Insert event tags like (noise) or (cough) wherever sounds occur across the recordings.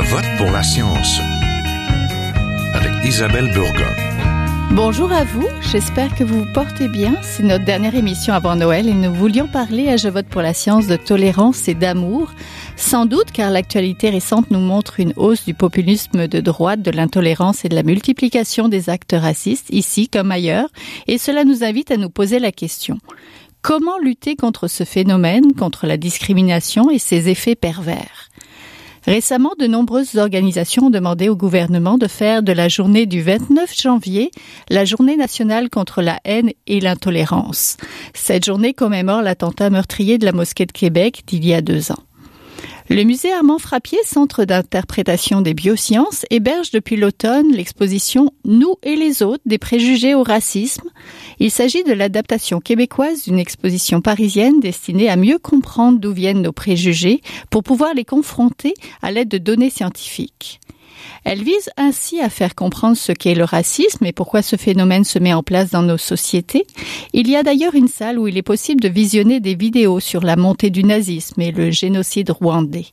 Je vote pour la science avec Isabelle Burgon. Bonjour à vous, j'espère que vous vous portez bien. C'est notre dernière émission avant Noël et nous voulions parler à Je vote pour la science de tolérance et d'amour. Sans doute car l'actualité récente nous montre une hausse du populisme de droite, de l'intolérance et de la multiplication des actes racistes, ici comme ailleurs, et cela nous invite à nous poser la question. Comment lutter contre ce phénomène, contre la discrimination et ses effets pervers? Récemment, de nombreuses organisations ont demandé au gouvernement de faire de la journée du 29 janvier la journée nationale contre la haine et l'intolérance. Cette journée commémore l'attentat meurtrier de la mosquée de Québec d'il y a deux ans. Le musée Armand Frappier, centre d'interprétation des biosciences, héberge depuis l'automne l'exposition Nous et les autres des préjugés au racisme. Il s'agit de l'adaptation québécoise d'une exposition parisienne destinée à mieux comprendre d'où viennent nos préjugés pour pouvoir les confronter à l'aide de données scientifiques. Elle vise ainsi à faire comprendre ce qu'est le racisme et pourquoi ce phénomène se met en place dans nos sociétés. Il y a d'ailleurs une salle où il est possible de visionner des vidéos sur la montée du nazisme et le génocide rwandais.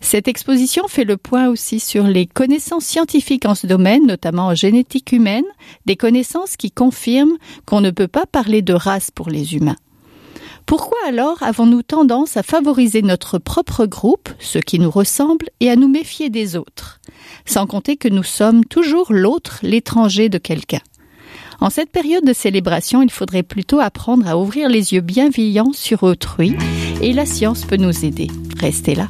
Cette exposition fait le point aussi sur les connaissances scientifiques en ce domaine, notamment en génétique humaine, des connaissances qui confirment qu'on ne peut pas parler de race pour les humains. Pourquoi alors avons-nous tendance à favoriser notre propre groupe, ceux qui nous ressemblent, et à nous méfier des autres? Sans compter que nous sommes toujours l'autre, l'étranger de quelqu'un. En cette période de célébration, il faudrait plutôt apprendre à ouvrir les yeux bienveillants sur autrui, et la science peut nous aider. Restez là.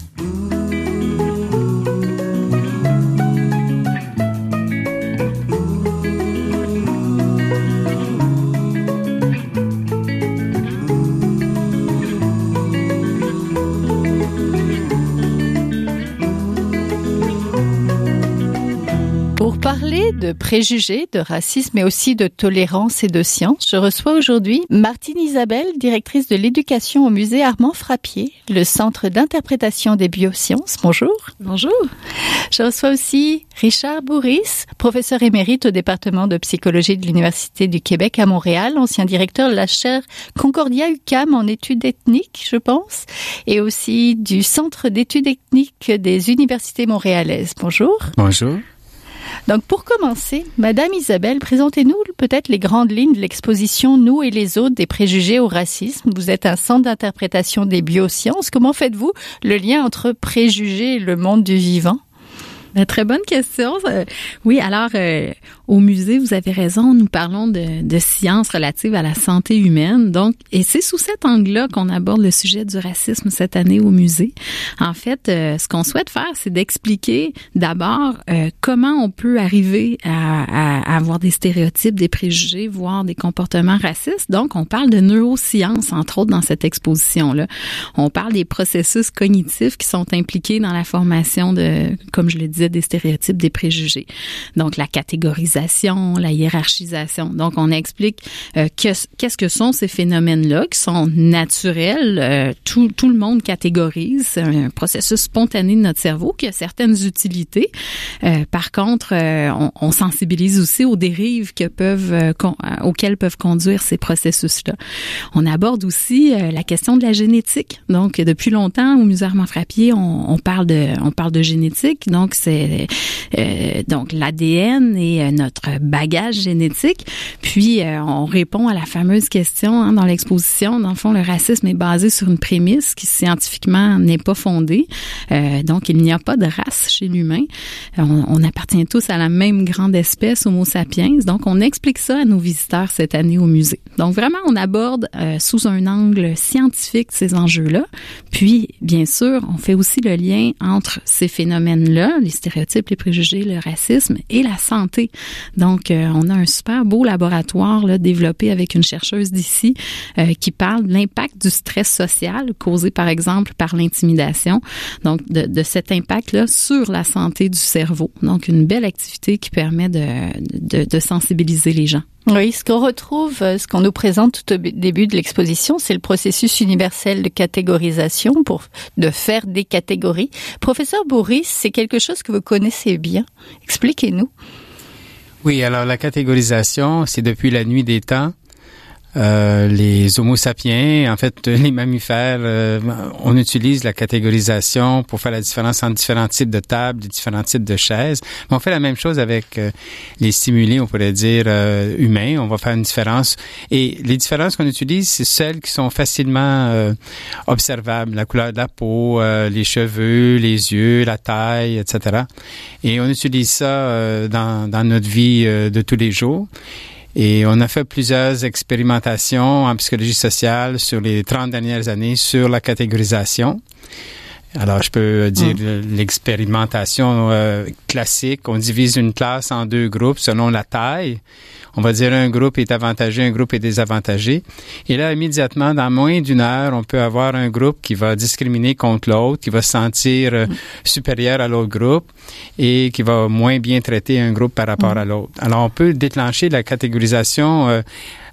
De préjugés, de racisme, mais aussi de tolérance et de science, je reçois aujourd'hui Martine Isabelle, directrice de l'éducation au musée Armand Frappier, le centre d'interprétation des biosciences. Bonjour. Bonjour. Je reçois aussi Richard Bourris, professeur émérite au département de psychologie de l'Université du Québec à Montréal, ancien directeur de la chaire Concordia UCAM en études ethniques, je pense, et aussi du centre d'études ethniques des universités montréalaises. Bonjour. Bonjour. Donc pour commencer, Madame Isabelle, présentez-nous peut-être les grandes lignes de l'exposition Nous et les autres des préjugés au racisme. Vous êtes un centre d'interprétation des biosciences. Comment faites-vous le lien entre préjugés et le monde du vivant? (laughs) Très bonne question. Euh, oui, alors euh, au musée, vous avez raison, nous parlons de, de sciences relatives à la santé humaine. Donc, et c'est sous cet angle-là qu'on aborde le sujet du racisme cette année au musée. En fait, euh, ce qu'on souhaite faire, c'est d'expliquer d'abord comment on peut arriver à, à, avoir des stéréotypes, des préjugés, voire des comportements racistes. Donc, on parle de neurosciences, entre autres, dans cette exposition-là. On parle des processus cognitifs qui sont impliqués dans la formation de, comme je le disais, des stéréotypes, des préjugés. Donc, la catégorisation, la hiérarchisation. Donc, on explique euh, qu'est-ce que sont ces phénomènes-là qui sont naturels. Euh, tout, le monde catégorise. C'est un processus spontané de notre cerveau qui a certaines utilités. Euh, par contre, on, sensibilise aussi aux dérives auxquelles peuvent conduire ces processus-là. On aborde aussi la question de la génétique. Donc, depuis longtemps, au Musée Armand Frappier, on, on parle de, on parle de génétique. Donc, c'est euh, donc l'ADN et euh, notre bagage génétique. Puis euh, on répond à la fameuse question hein, dans l'exposition. Dans le fond, le racisme est basé sur une prémisse qui scientifiquement n'est pas fondée. donc il n'y a pas de race chez l'humain. On, on, appartient tous à la même grande espèce, Homo sapiens. Donc on explique ça à nos visiteurs cette année au musée. Donc vraiment, on aborde sous un angle scientifique ces enjeux-là. Puis bien sûr, on fait aussi le lien entre ces phénomènes-là, les stéréotypes, les préjugés, le racisme et la santé. Donc, euh, on a un super beau laboratoire là, développé avec une chercheuse d'ici euh, qui parle de l'impact du stress social causé, par exemple, par l'intimidation. Donc, de, de cet impact-là sur la santé du cerveau. Donc, une belle activité qui permet de, de, de sensibiliser les gens. Oui, ce qu'on retrouve, euh, ce qu'on nous présente tout au début de l'exposition, c'est le processus universel de catégorisation pour de faire des catégories. Professeur Bourris, c'est quelque chose que vous connaissez bien. Expliquez-nous. Oui, alors la catégorisation, c'est depuis la nuit des temps. Euh, les Homo sapiens, en fait, (laughs) les mammifères, euh, on utilise la catégorisation pour faire la différence entre différents types de tables, différents types de chaises. On fait la même chose avec euh, les stimuli, on pourrait dire humains. On va faire une différence. Et les différences qu'on utilise, c'est celles qui sont facilement observables. La couleur de la peau, les cheveux, les yeux, la taille, etc. Et on utilise ça dans, dans notre vie de tous les jours. Et on a fait plusieurs expérimentations en psychologie sociale sur les 30 dernières années sur la catégorisation. Alors, je peux dire mm. l'expérimentation euh, classique. On divise une classe en deux groupes selon la taille on va dire un groupe est avantagé, un groupe est désavantagé. Et là, immédiatement, dans moins d'une heure, on peut avoir un groupe qui va discriminer contre l'autre, qui va se sentir euh, supérieur à l'autre groupe et qui va moins bien traiter un groupe par rapport à l'autre. Alors, on peut déclencher la catégorisation euh,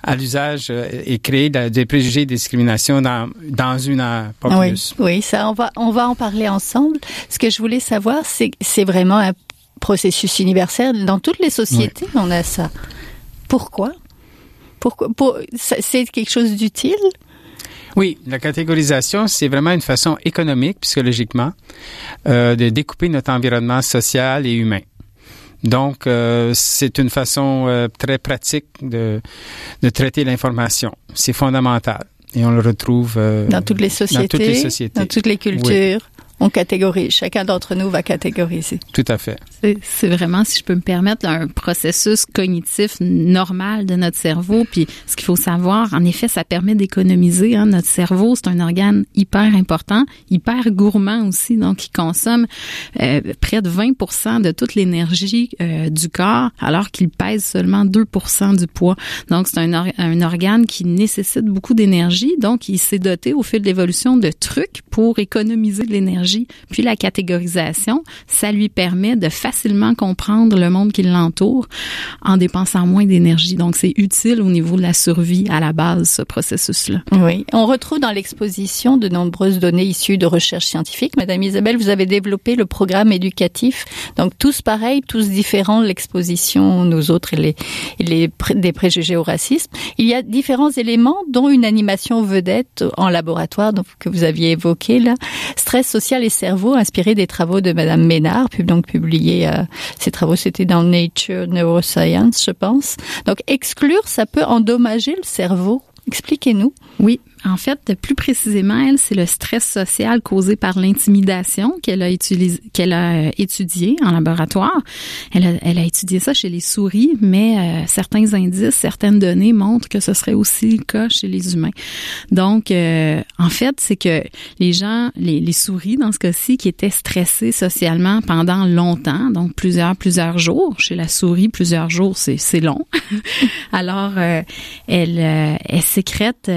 à l'usage euh, et créer des préjugés de discrimination dans, dans une heure, pas oui, plus. Oui, ça, on va, on va en parler ensemble. Ce que je voulais savoir, c'est, c'est vraiment un processus universel. Dans toutes les sociétés, on a ça. Pourquoi? Pourquoi? Pour, c'est quelque chose d'utile? Oui, la catégorisation, c'est vraiment une façon économique, psychologiquement, euh, de découper notre environnement social et humain. Donc, euh, c'est une façon euh, très pratique de, de traiter l'information. C'est fondamental. Et on le retrouve dans toutes les sociétés, dans toutes les, sociétés. Dans toutes les cultures on catégorise. Chacun d'entre nous va catégoriser. Tout à fait. C'est vraiment, si je peux me permettre, un processus cognitif normal de notre cerveau. Puis ce qu'il faut savoir, en effet, ça permet d'économiser. Hein. Notre cerveau, c'est un organe hyper important, hyper gourmand aussi. Donc, il consomme euh, près de 20% de toute l'énergie euh, du corps, alors qu'il pèse seulement 2% du poids. Donc, c'est un, un organe qui nécessite beaucoup d'énergie. Donc, il s'est doté au fil de l'évolution de trucs pour économiser de l'énergie puis la catégorisation, ça lui permet de facilement comprendre le monde qui l'entoure en dépensant moins d'énergie. Donc, c'est utile au niveau de la survie à la base, ce processus-là. Oui. On retrouve dans l'exposition de nombreuses données issues de recherches scientifiques. Madame Isabelle, vous avez développé le programme éducatif. Donc, tous pareils, tous différents, l'exposition, nous autres, et les, les des préjugés au racisme. Il y a différents éléments, dont une animation vedette en laboratoire, donc, que vous aviez évoqué là. Stress social les cerveaux, inspiré des travaux de Madame Ménard, donc publié, euh, ces travaux c'était dans Nature Neuroscience, je pense. Donc exclure, ça peut endommager le cerveau. Expliquez-nous. Oui, en fait, plus précisément, elle, c'est le stress social causé par l'intimidation qu'elle a, euh, étudié en laboratoire. Elle a, étudié ça chez les souris, mais euh, certains indices, certaines données montrent que ce serait aussi le cas chez les humains. Donc, euh, en fait, c'est que les gens, les, souris dans ce cas-ci, qui étaient stressés socialement pendant longtemps, donc plusieurs, plusieurs jours. Chez la souris, plusieurs jours, c'est, long. (laughs) Alors, elle, elle sécrète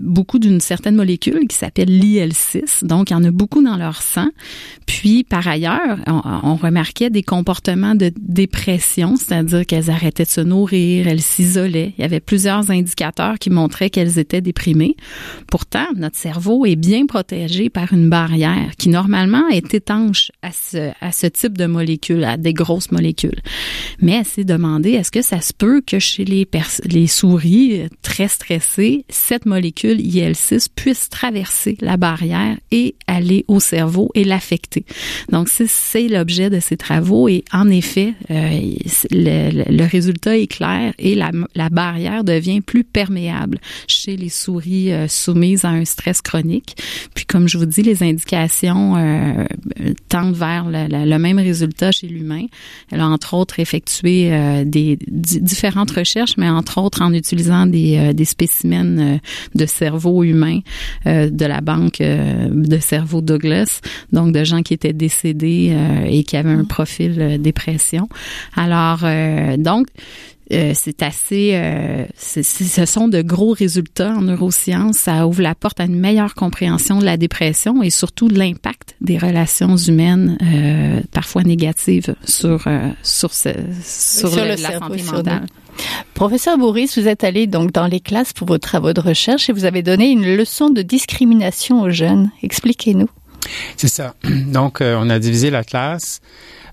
beaucoup beaucoup d'une certaine molécule qui s'appelle l'IL6. Donc, il y en a beaucoup dans leur sang. Puis, par ailleurs, on, remarquait des comportements de dépression, c'est-à-dire qu'elles arrêtaient de se nourrir, elles s'isolaient. Il y avait plusieurs indicateurs qui montraient qu'elles étaient déprimées. Pourtant, notre cerveau est bien protégé par une barrière qui, normalement, est étanche à ce, type de molécules, à des grosses molécules. Mais elle s'est demandé, est-ce que ça se peut que chez les souris très stressées, cette molécule IL-6 puisse traverser la barrière et aller au cerveau et l'affecter? Donc, c'est l'objet de ces travaux et en effet, euh, le, résultat est clair et la, la, barrière devient plus perméable chez les souris euh, soumises à un stress chronique. Puis, comme je vous dis, les indications euh, tendent vers le, même résultat chez l'humain. Elle a entre autres effectué des différentes recherches, mais entre autres en utilisant des, des spécimens de cerveau humain euh, de la banque euh, de cerveau Douglas, donc de gens qui étaient décédés euh, et qui avaient un profil dépression. Alors, donc, c'est assez, ce sont de gros résultats en neurosciences. Ça ouvre la porte à une meilleure compréhension de la dépression et surtout de l'impact des relations humaines, parfois négatives, sur sur, ce, sur, la santé mentale. Professeur Bourris, vous êtes allé donc dans les classes pour vos travaux de recherche et vous avez donné une leçon de discrimination aux jeunes. Expliquez-nous. C'est ça. (clears throat) Donc, euh, on a divisé la classe.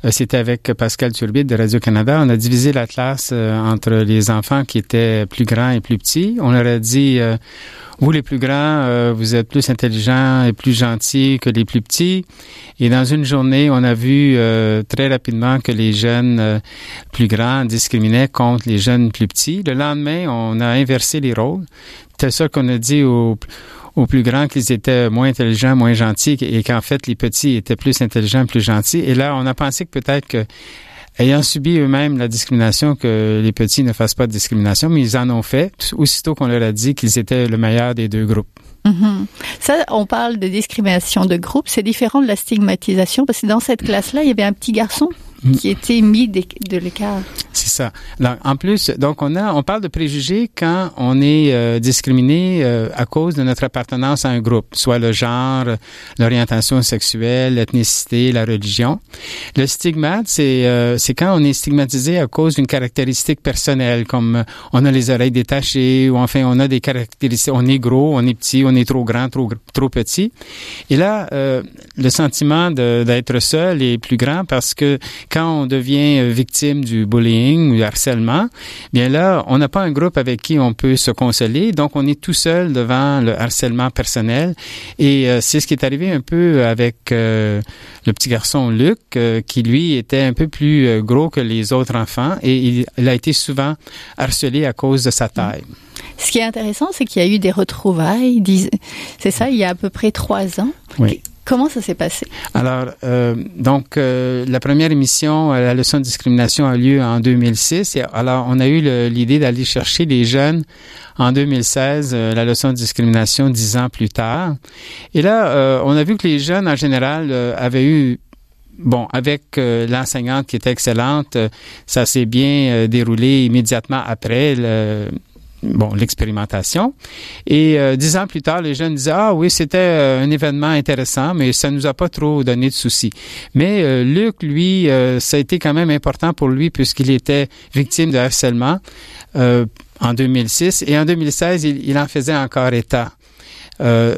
Euh, c'était avec Pascal Turbide de Radio-Canada. On a divisé la classe euh, entre les enfants qui étaient plus grands et plus petits. On leur a dit, vous les plus grands, vous êtes plus intelligents et plus gentils que les plus petits. Et dans une journée, on a vu très rapidement que les jeunes plus grands discriminaient contre les jeunes plus petits. Le lendemain, on a inversé les rôles. C'est ça qu'on a dit aux aux plus grands qu'ils étaient moins intelligents, moins gentils et qu'en fait les petits étaient plus intelligents, plus gentils. Et là, on a pensé peut-être que ayant subi eux-mêmes la discrimination, que les petits ne fassent pas de discrimination, mais ils en ont fait, aussitôt qu'on leur a dit qu'ils étaient le meilleur des deux groupes. Mm-hmm. Ça, on parle de discrimination de groupe, c'est différent de la stigmatisation, parce que dans cette classe-là, il y avait un petit garçon. Qui était mis de, l'écart. C'est ça. en plus, donc on a, on parle de préjugés quand on est euh, discriminé euh, à cause de notre appartenance à un groupe, soit le genre, l'orientation sexuelle, l'ethnicité, la religion. Le stigmate, c'est euh, c'est quand on est stigmatisé à cause d'une caractéristique personnelle, comme on a les oreilles détachées ou enfin on a des caractéristiques, on est gros, on est petit, on est trop grand, trop trop petit. Et là, le sentiment d'être seul est plus grand parce que quand on devient euh, victime du bullying ou du harcèlement, bien là, on n'a pas un groupe avec qui on peut se consoler, donc on est tout seul devant le harcèlement personnel. Et euh, c'est ce qui est arrivé un peu avec euh, le petit garçon Luc, qui lui était un peu plus gros que les autres enfants et il, il, a été souvent harcelé à cause de sa taille. Ce qui est intéressant, c'est qu'il y a eu des retrouvailles, c'est ça, il y a à peu près trois ans. Oui. Comment ça s'est passé? Alors, euh, donc, euh, la première émission, euh, la leçon de discrimination a lieu en 2006. Et alors, on a eu l'idée d'aller chercher les jeunes en 2016, la leçon de discrimination dix ans plus tard. Et là, on a vu que les jeunes, en général, avaient eu Bon, avec l'enseignante qui était excellente, ça s'est bien déroulé immédiatement après bon, l'expérimentation. Et euh, dix ans plus tard, les jeunes disaient, ah oui, c'était euh, un événement intéressant, mais ça nous a pas trop donné de soucis. Mais euh, Luc, lui, ça a été quand même important pour lui puisqu'il était victime de harcèlement en 2006 et en 2016, il, il en faisait encore état.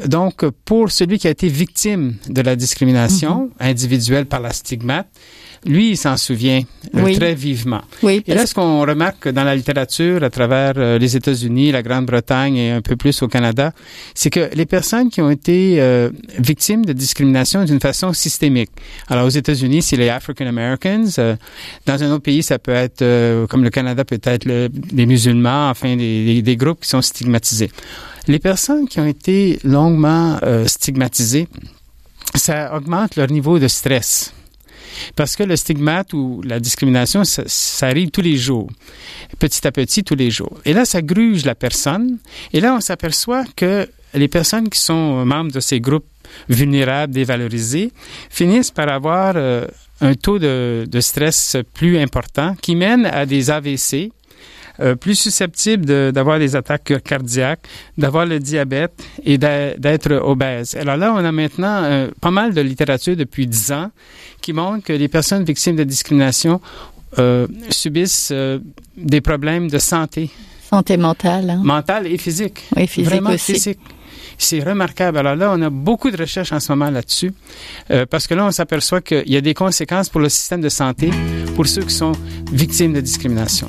donc, pour celui qui a été victime de la discrimination mm-hmm. individuelle par la stigmate, lui, il s'en souvient euh, très vivement. Oui, et là, ce qu'on remarque dans la littérature à travers euh, les États-Unis, la Grande-Bretagne et un peu plus au Canada, c'est que les personnes qui ont été euh, victimes de discrimination d'une façon systémique. Alors, aux États-Unis, c'est les African Americans. dans un autre pays, ça peut être, comme le Canada, peut-être les musulmans, enfin, des, des, groupes qui sont stigmatisés. Les personnes qui ont été longuement stigmatisées, ça augmente leur niveau de stress. Parce que le stigmate ou la discrimination, ça, arrive tous les jours, petit à petit, tous les jours. Et là, ça gruge la personne. Et là, on s'aperçoit que les personnes qui sont membres de ces groupes vulnérables, dévalorisés, finissent par avoir euh, un taux de, de, stress plus important qui mène à des AVC, euh, plus susceptibles d'avoir des attaques cardiaques, d'avoir le diabète et d'être obèses. Alors là, on a maintenant euh, pas mal de littérature depuis dix ans qui montre que les personnes victimes de discrimination euh, subissent des problèmes de santé. Santé mentale. Hein? Mentale et physique. Oui, physique Vraiment aussi. physique. C'est remarquable. Alors là, on a beaucoup de recherches en ce moment là-dessus, parce que là, on s'aperçoit qu'il y a des conséquences pour le système de santé pour ceux qui sont victimes de discrimination.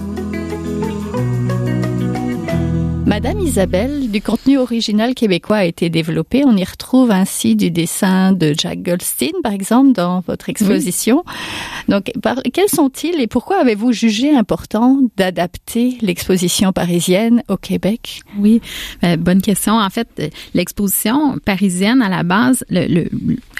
Madame Isabelle, du contenu original québécois a été développé. On y retrouve ainsi du dessin de Jack Goldstein, par exemple, dans votre exposition. Donc, quels sont-ils et pourquoi avez-vous jugé important d'adapter l'exposition parisienne au Québec? Oui, euh, bonne question. En fait, l'exposition parisienne, à la base, le,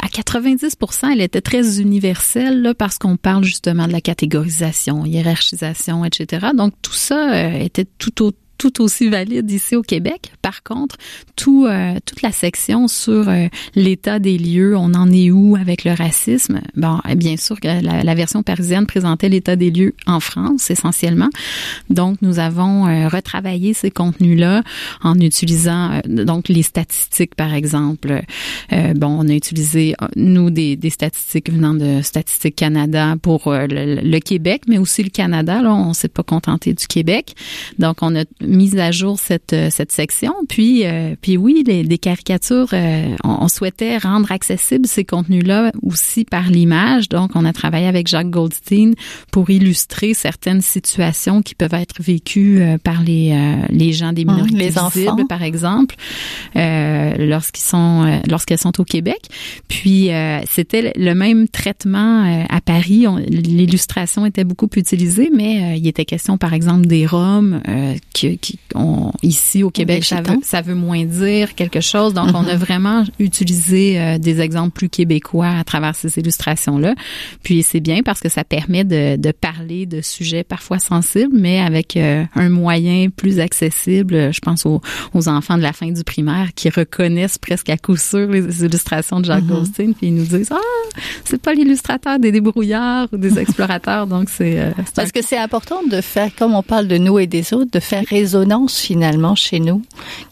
à 90% elle était très universelle là, parce qu'on parle justement de la catégorisation, hiérarchisation, etc. Donc, tout ça euh, était tout autour tout aussi valide ici au Québec. Par contre, tout, euh, toute la section sur euh, l'état des lieux, on en est où avec le racisme, bon, bien sûr que la, la version parisienne présentait l'état des lieux en France essentiellement. Donc, nous avons euh, retravaillé ces contenus-là en utilisant donc les statistiques, par exemple. bon, on a utilisé, nous, des, des statistiques venant de Statistique Canada pour le, le, Québec, mais aussi le Canada. Là, on s'est pas contenté du Québec. Donc, on a mis à jour cette, cette section. Puis, puis oui, les, des caricatures, on, on souhaitait rendre accessibles ces contenus-là aussi par l'image. Donc, on a travaillé avec Jacques Goldstein pour illustrer certaines situations qui peuvent être vécues euh, par les, euh, les gens des minorités les visibles, par exemple, euh, lorsqu'ils sont euh, lorsqu'elles sont au Québec. Puis, c'était le même traitement à Paris. L'illustration était beaucoup utilisée, mais il était question, par exemple, des Roms qui, qui ont, ici au Québec, ça veut, ça veut, moins dire quelque chose. Donc, on a mm-hmm. vraiment utilisé des exemples plus québécois à travers ces illustrations-là. Puis c'est bien parce que ça permet de, de parler de sujets parfois sensibles, mais avec euh, un moyen plus accessible. Je pense aux, aux, enfants de la fin du primaire qui reconnaissent presque à coup sûr les illustrations de Jacques mm-hmm. Goldstein, puis ils nous disent ah c'est pas l'illustrateur des débrouillards ou des (laughs) explorateurs, donc c'est euh, parce que c'est important de faire comme on parle de nous et des autres, de faire finalement chez nous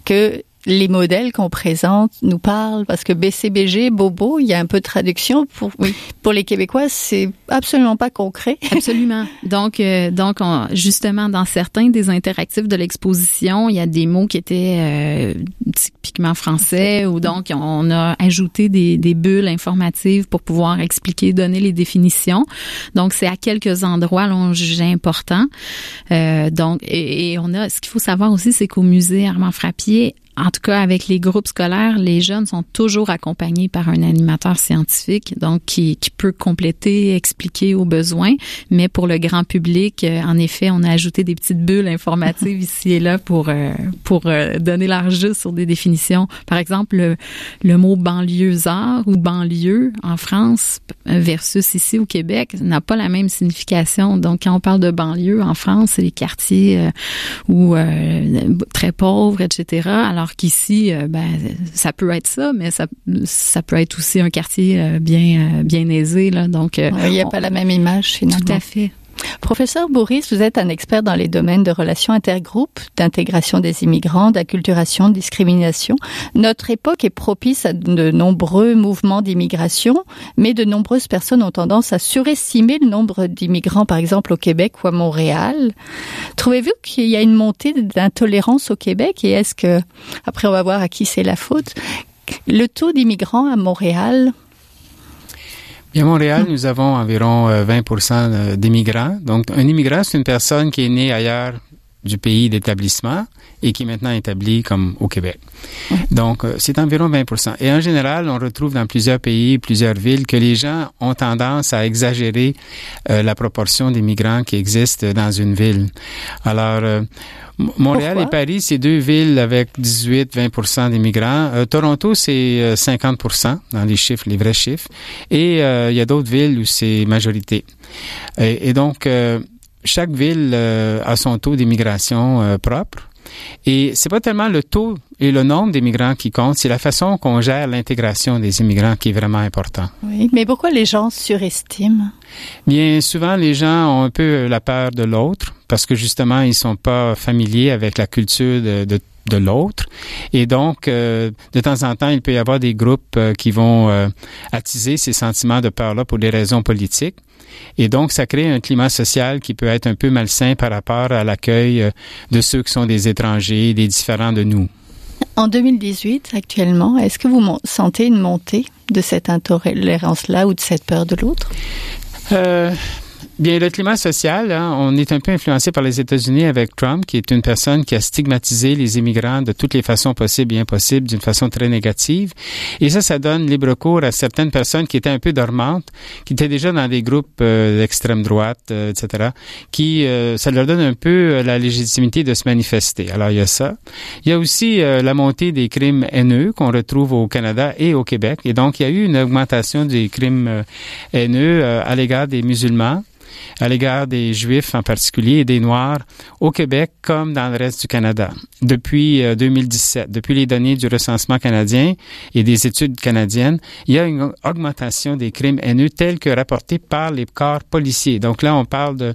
que les modèles qu'on présente nous parlent parce que BCBG, Bobo, il y a un peu de traduction pour oui. (laughs) pour les Québécois, c'est absolument pas concret. (laughs) Absolument. Donc euh, donc justement dans certains des interactifs de l'exposition, il y a des mots qui étaient euh, typiquement français ou donc on a ajouté des, des bulles informatives pour pouvoir expliquer, donner les définitions. Donc c'est à quelques endroits l'on jugeait important. Euh, donc et, et on a ce qu'il faut savoir aussi c'est qu'au musée Armand Frappier en tout cas, avec les groupes scolaires, les jeunes sont toujours accompagnés par un animateur scientifique, donc qui, qui peut compléter, expliquer aux besoins. Mais pour le grand public, euh, en effet, on a ajouté des petites bulles informatives (laughs) ici et là pour euh, pour euh, donner leur juste sur des définitions. Par exemple, le, le mot banlieusard ou banlieue en France versus ici au Québec n'a pas la même signification. Donc, quand on parle de banlieue en France, c'est les quartiers où très pauvres, etc. Alors qu'ici, euh, ben, ça peut être ça, mais ça, ça peut être aussi un quartier euh, bien, euh, bien aisé. Là, donc, il n'y a pas la même image finalement. Tout à fait. Professeur Bourris, vous êtes un expert dans les domaines de relations intergroupes, d'intégration des immigrants, d'acculturation, de discrimination. Notre époque est propice à de nombreux mouvements d'immigration, mais de nombreuses personnes ont tendance à surestimer le nombre d'immigrants, par exemple au Québec ou à Montréal. Trouvez-vous qu'il y a une montée d'intolérance au Québec et est-ce que, après on va voir à qui c'est la faute, le taux d'immigrants à Montréal Bien, à Montréal, nous avons environ 20% euh, euh, d'immigrants. Donc, un immigrant, c'est une personne qui est née ailleurs du pays d'établissement et qui est maintenant établie comme au Québec. Donc, euh, c'est environ 20 Et en général, on retrouve dans plusieurs pays, plusieurs villes, que les gens ont tendance à exagérer la proportion d'immigrants qui existent dans une ville. Alors, Montréal et Paris, c'est deux villes avec 18-20 d'immigrants. Euh, Toronto, c'est 50 euh, dans les chiffres, les vrais chiffres. Et euh, il y a d'autres villes où c'est majorité. Et, donc, chaque ville a son taux d'immigration propre. Et c'est pas tellement le taux et le nombre d'immigrants qui compte, c'est la façon qu'on gère l'intégration des immigrants qui est vraiment important. Oui, mais pourquoi les gens surestiment? Bien souvent, les gens ont un peu la peur de l'autre parce que justement, ils sont pas familiers avec la culture de, de de l'autre. Et donc, euh, de temps en temps, il peut y avoir des groupes euh, qui vont euh, attiser ces sentiments de peur-là pour des raisons politiques. Et donc, ça crée un climat social qui peut être un peu malsain par rapport à l'accueil de ceux qui sont des étrangers, des différents de nous. En 2018, actuellement, est-ce que vous sentez une montée de cette intolérance-là ou de cette peur de l'autre? Euh, Bien, le climat social, hein, on est un peu influencé par les États-Unis avec Trump, qui est une personne qui a stigmatisé les immigrants de toutes les façons possibles et impossibles, d'une façon très négative. Et ça, ça donne libre cours à certaines personnes qui étaient un peu dormantes, qui étaient déjà dans des groupes euh, d'extrême droite, euh, etc., qui, euh, ça leur donne un peu la légitimité de se manifester. Alors, il y a ça. Il y a aussi la montée des crimes haineux qu'on retrouve au Canada et au Québec. Et donc, il y a eu une augmentation des crimes haineux à l'égard des musulmans à l'égard des Juifs en particulier et des Noirs au Québec comme dans le reste du Canada. Depuis 2017, euh, depuis les données du recensement canadien et des études canadiennes, il y a une augmentation des crimes haineux tels que rapportés par les corps policiers. Donc là, on parle de,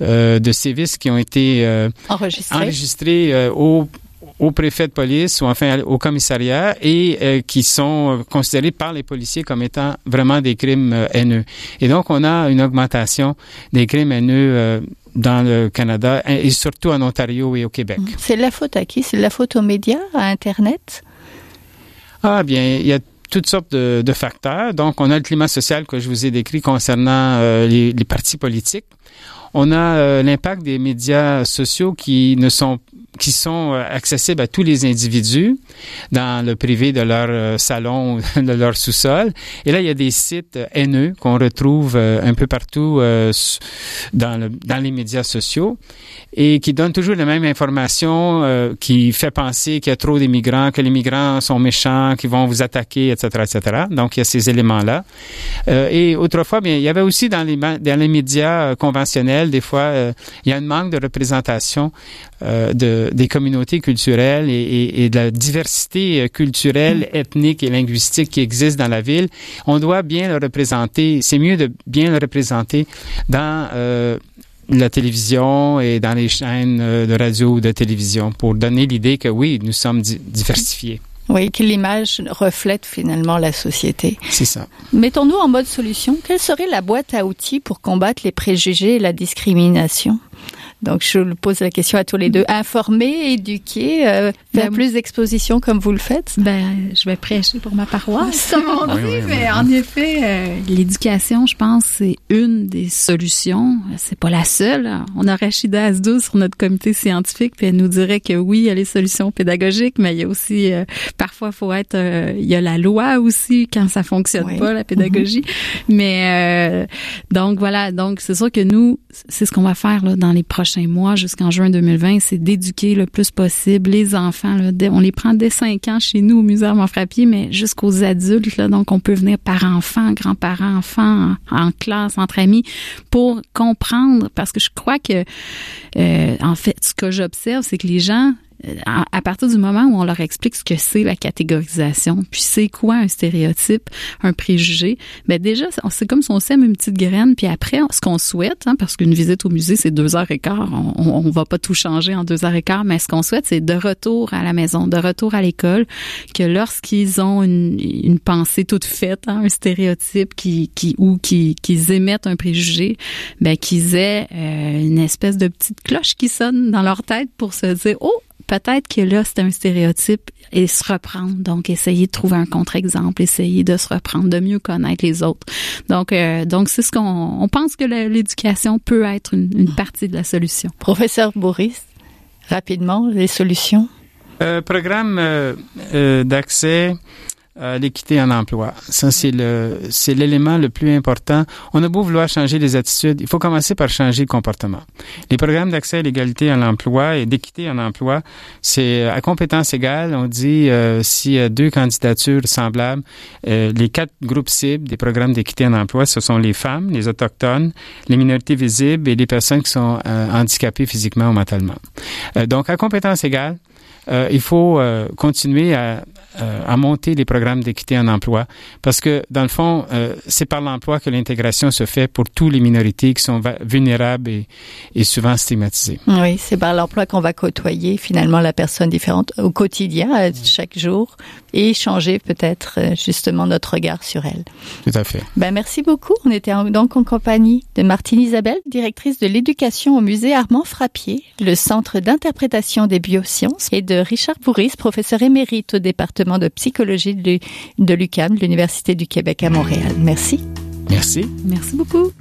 euh, de sévices qui ont été euh, enregistrés, enregistrés au au préfet de police ou enfin au commissariat et euh, qui sont considérés par les policiers comme étant vraiment des crimes euh, haineux. Et donc, on a une augmentation des crimes haineux euh, dans le Canada et surtout en Ontario et au Québec. Mmh. C'est la faute à qui? C'est la faute aux médias, à Internet? Ah bien, il y a toutes sortes de, de, facteurs. Donc, on a le climat social que je vous ai décrit concernant les, les, partis politiques. On a l'impact des médias sociaux qui ne sont qui sont euh, accessibles à tous les individus dans le privé de leur euh, salon (laughs) de leur sous-sol. Et là, il y a des sites haineux qu'on retrouve euh, un peu partout dans les médias sociaux et qui donnent toujours la même information qui fait penser qu'il y a trop d'immigrants, que les migrants sont méchants, qu'ils vont vous attaquer, etc., etc. Donc, il y a ces éléments-là. et autrefois, bien, il y avait aussi dans les, dans les médias conventionnels, des fois, il y a un manque de représentation de des communautés culturelles et, de la diversité euh, culturelle, mm. ethnique et linguistique qui existe dans la ville, on doit bien le représenter. C'est mieux de bien le représenter dans euh, la télévision et dans les chaînes euh, de radio ou de télévision pour donner l'idée que oui, nous sommes diversifiés. Oui, que l'image reflète finalement la société. C'est ça. Mettons-nous en mode solution. Quelle serait la boîte à outils pour combattre les préjugés et la discrimination? Donc, je pose la question à tous les deux. Informer, éduquer, euh, faire ben, plus d'expositions comme vous le faites? Ben, je vais prêcher pour ma paroisse, (laughs) mais en effet, euh, l'éducation, je pense, c'est une des solutions. C'est pas la seule. On a Rachida Asdou sur notre comité scientifique, puis elle nous dirait que oui, il y a les solutions pédagogiques, mais il y a aussi, euh, parfois, faut être, il y a la loi aussi quand ça fonctionne pas, la pédagogie. Mm-hmm. Mais, donc voilà, donc c'est sûr que nous, c'est ce qu'on va faire là, dans les prochains mois jusqu'en juin 2020, c'est d'éduquer le plus possible les enfants. On les prend dès 5 ans chez nous au musée Armand Frappier, mais jusqu'aux adultes. Donc, on peut venir par enfant, grands-parents, enfants, en, classe, entre amis, pour comprendre. Parce que je crois que, euh, en fait, ce que j'observe, c'est que les gens à, partir du moment où on leur explique ce que c'est la catégorisation, puis c'est quoi un stéréotype, un préjugé, ben déjà, c'est comme si on sème une petite graine, puis après, ce qu'on souhaite, hein, parce qu'une visite au musée, c'est deux heures et quart, on, va pas tout changer en deux heures et quart, mais ce qu'on souhaite, c'est de retour à la maison, de retour à l'école, que lorsqu'ils ont une, une, pensée toute faite, hein, un stéréotype qui, qui ou qui, qu'ils émettent un préjugé, ben qu'ils aient euh, une espèce de petite cloche qui sonne dans leur tête pour se dire, oh, peut-être que là, c'est un stéréotype et se reprendre. Donc, essayer de trouver un contre-exemple, essayer de se reprendre, de mieux connaître les autres. Donc, euh, donc c'est ce qu'on on pense que l'éducation peut être une, une, partie de la solution. Professeur Boris, rapidement, les solutions? Euh, programme euh, euh d'accès euh, l'équité en emploi. Ça, c'est le, c'est l'élément le plus important. On a beau vouloir changer les attitudes, il faut commencer par changer le comportement. Les programmes d'accès à l'égalité en emploi et d'équité en emploi, c'est à compétence égale. On dit euh, s'il y a deux candidatures semblables, euh, les quatre groupes cibles des programmes d'équité en emploi, ce sont les femmes, les autochtones, les minorités visibles et les personnes qui sont handicapées physiquement ou mentalement. donc, à compétence égale, il faut continuer à, euh, à monter les programmes d'équité en emploi parce que, dans le fond, euh, c'est par l'emploi que l'intégration se fait pour toutes les minorités qui sont vulnérables et, et souvent stigmatisées. Oui, c'est par l'emploi qu'on va côtoyer finalement la personne différente au quotidien, euh, chaque jour, et changer peut-être justement notre regard sur elle. Tout à fait. Ben, merci beaucoup. On était donc en compagnie de Martine Isabelle, directrice de l'éducation au musée Armand Frappier, le centre d'interprétation des biosciences, et de Richard Bourris, professeur émérite au département de psychologie de l'UQAM, l'Université du Québec à Montréal. Merci. Merci. Merci beaucoup.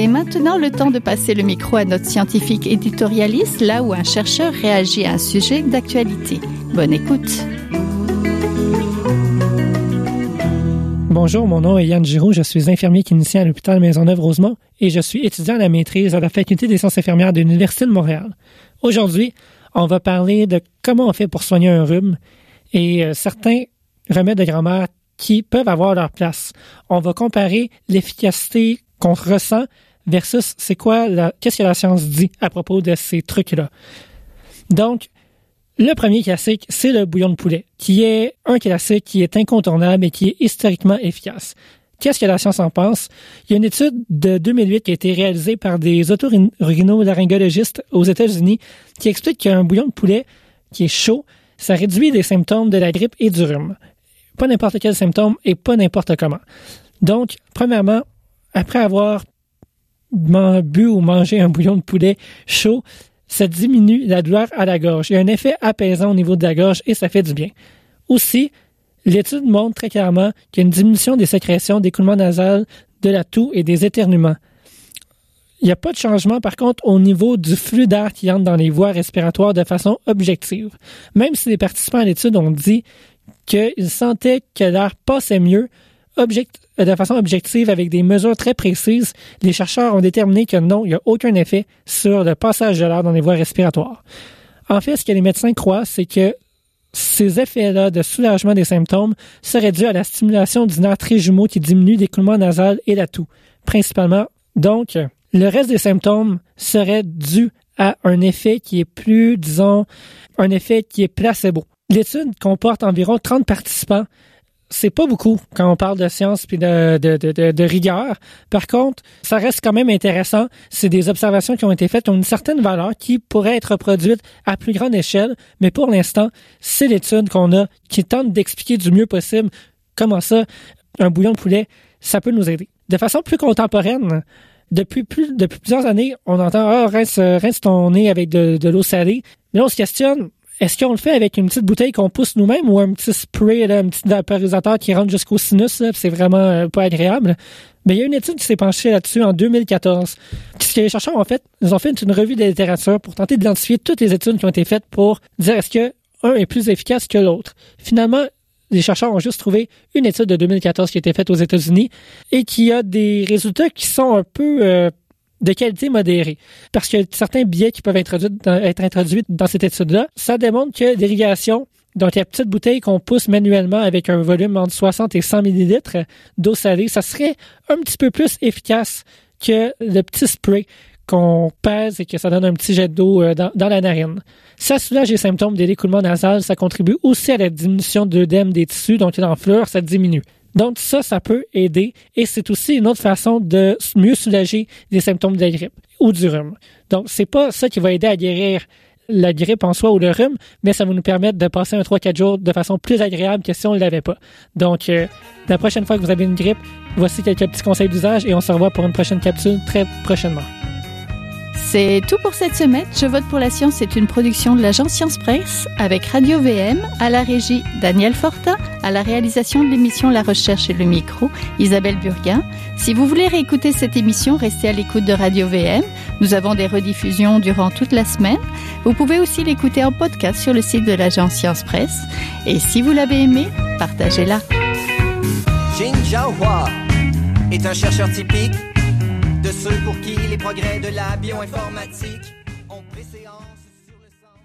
C'est maintenant le temps de passer le micro à notre scientifique éditorialiste, là où un chercheur réagit à un sujet d'actualité. Bonne écoute. Bonjour, mon nom est Yann Giroux, je suis infirmier clinicien à l'hôpital Maisonneuve-Rosemont et je suis étudiant à la maîtrise à la faculté des sciences infirmières de l'Université de Montréal. Aujourd'hui, on va parler de comment on fait pour soigner un rhume et euh, certains remèdes de grand-mère qui peuvent avoir leur place. On va comparer l'efficacité qu'on ressent versus c'est quoi la, qu'est-ce que la science dit à propos de ces trucs-là. Donc, le premier classique, c'est le bouillon de poulet, qui est un classique qui est incontournable et qui est historiquement efficace. Qu'est-ce que la science en pense? Il y a une étude de 2008 qui a été réalisée par des otorhinolaryngologistes aux États-Unis qui explique qu'un bouillon de poulet qui est chaud, ça réduit les symptômes de la grippe et du rhume. Pas n'importe quel symptôme et pas n'importe comment. Donc, premièrement, après avoir bu ou mangé un bouillon de poulet chaud, ça diminue la douleur à la gorge. Il y a un effet apaisant au niveau de la gorge et ça fait du bien. Aussi, l'étude montre très clairement qu'il y a une diminution des sécrétions d'écoulement nasal, de la toux et des éternuements. Il n'y a pas de changement, par contre, au niveau du flux d'air qui entre dans les voies respiratoires de façon objective. Même si les participants à l'étude ont dit qu'ils sentaient que l'air passait mieux, de façon objective avec des mesures très précises, les chercheurs ont déterminé que non, il n'y a aucun effet sur le passage de l'air dans les voies respiratoires. En fait, ce que les médecins croient, c'est que ces effets-là de soulagement des symptômes seraient dus à la stimulation du nerf trijumeau qui diminue l'écoulement nasal et la toux, principalement. Donc, le reste des symptômes serait dû à un effet qui est plus, disons, un effet qui est placebo. L'étude comporte environ 30 participants c'est pas beaucoup quand on parle de science puis de, de, de, de, rigueur. Par contre, ça reste quand même intéressant. C'est des observations qui ont été faites, qui ont une certaine valeur, qui pourraient être reproduites à plus grande échelle. Mais pour l'instant, c'est l'étude qu'on a qui tente d'expliquer du mieux possible comment ça, un bouillon de poulet, ça peut nous aider. De façon plus contemporaine, depuis, plus, depuis plusieurs années, on entend Ah, rince, rince ton nez avec de, de l'eau salée. Mais on se questionne est-ce qu'on le fait avec une petite bouteille qu'on pousse nous-mêmes ou un petit spray, là, un petit vaporisateur qui rentre jusqu'au sinus? C'est vraiment euh, pas agréable? Mais il y a une étude qui s'est penchée là-dessus en 2014. Ce que les chercheurs ont fait, ils ont fait une revue de littérature pour tenter d'identifier toutes les études qui ont été faites pour dire est-ce que un est plus efficace que l'autre. Finalement, les chercheurs ont juste trouvé une étude de 2014 qui a été faite aux États-Unis et qui a des résultats qui sont un peu euh, de qualité modérée. Parce que certains biais qui peuvent être introduits dans cette étude-là, ça démontre que l'irrigation, donc la petite bouteille qu'on pousse manuellement avec un volume entre 60 et 100 millilitres d'eau salée, ça serait un petit peu plus efficace que le petit spray qu'on pèse et que ça donne un petit jet d'eau euh, dans, la narine. Ça soulage les symptômes de l'écoulement nasal, ça contribue aussi à la diminution d'œdème des tissus, donc l'enflure, ça diminue. Donc ça, ça peut aider et c'est aussi une autre façon de mieux soulager les symptômes de la grippe ou du rhume. Donc c'est pas ça qui va aider à guérir la grippe en soi ou le rhume, mais ça va nous permettre de passer un 3-4 jours de façon plus agréable que si on ne l'avait pas. Donc, euh, la prochaine fois que vous avez une grippe, voici quelques petits conseils d'usage et on se revoit pour une prochaine capsule très prochainement. C'est tout pour cette semaine. Je vote pour la science C'est une production de l'agence Science Presse avec Radio VM, à la régie Daniel Fortin, à la réalisation de l'émission La Recherche et le micro Isabelle Burguin. Si vous voulez réécouter cette émission, restez à l'écoute de Radio VM. Nous avons des rediffusions durant toute la semaine. Vous pouvez aussi l'écouter en podcast sur le site de l'agence Science Presse. Et si vous l'avez aimé, partagez-la. Est un chercheur typique de ceux pour qui les progrès de la bioinformatique.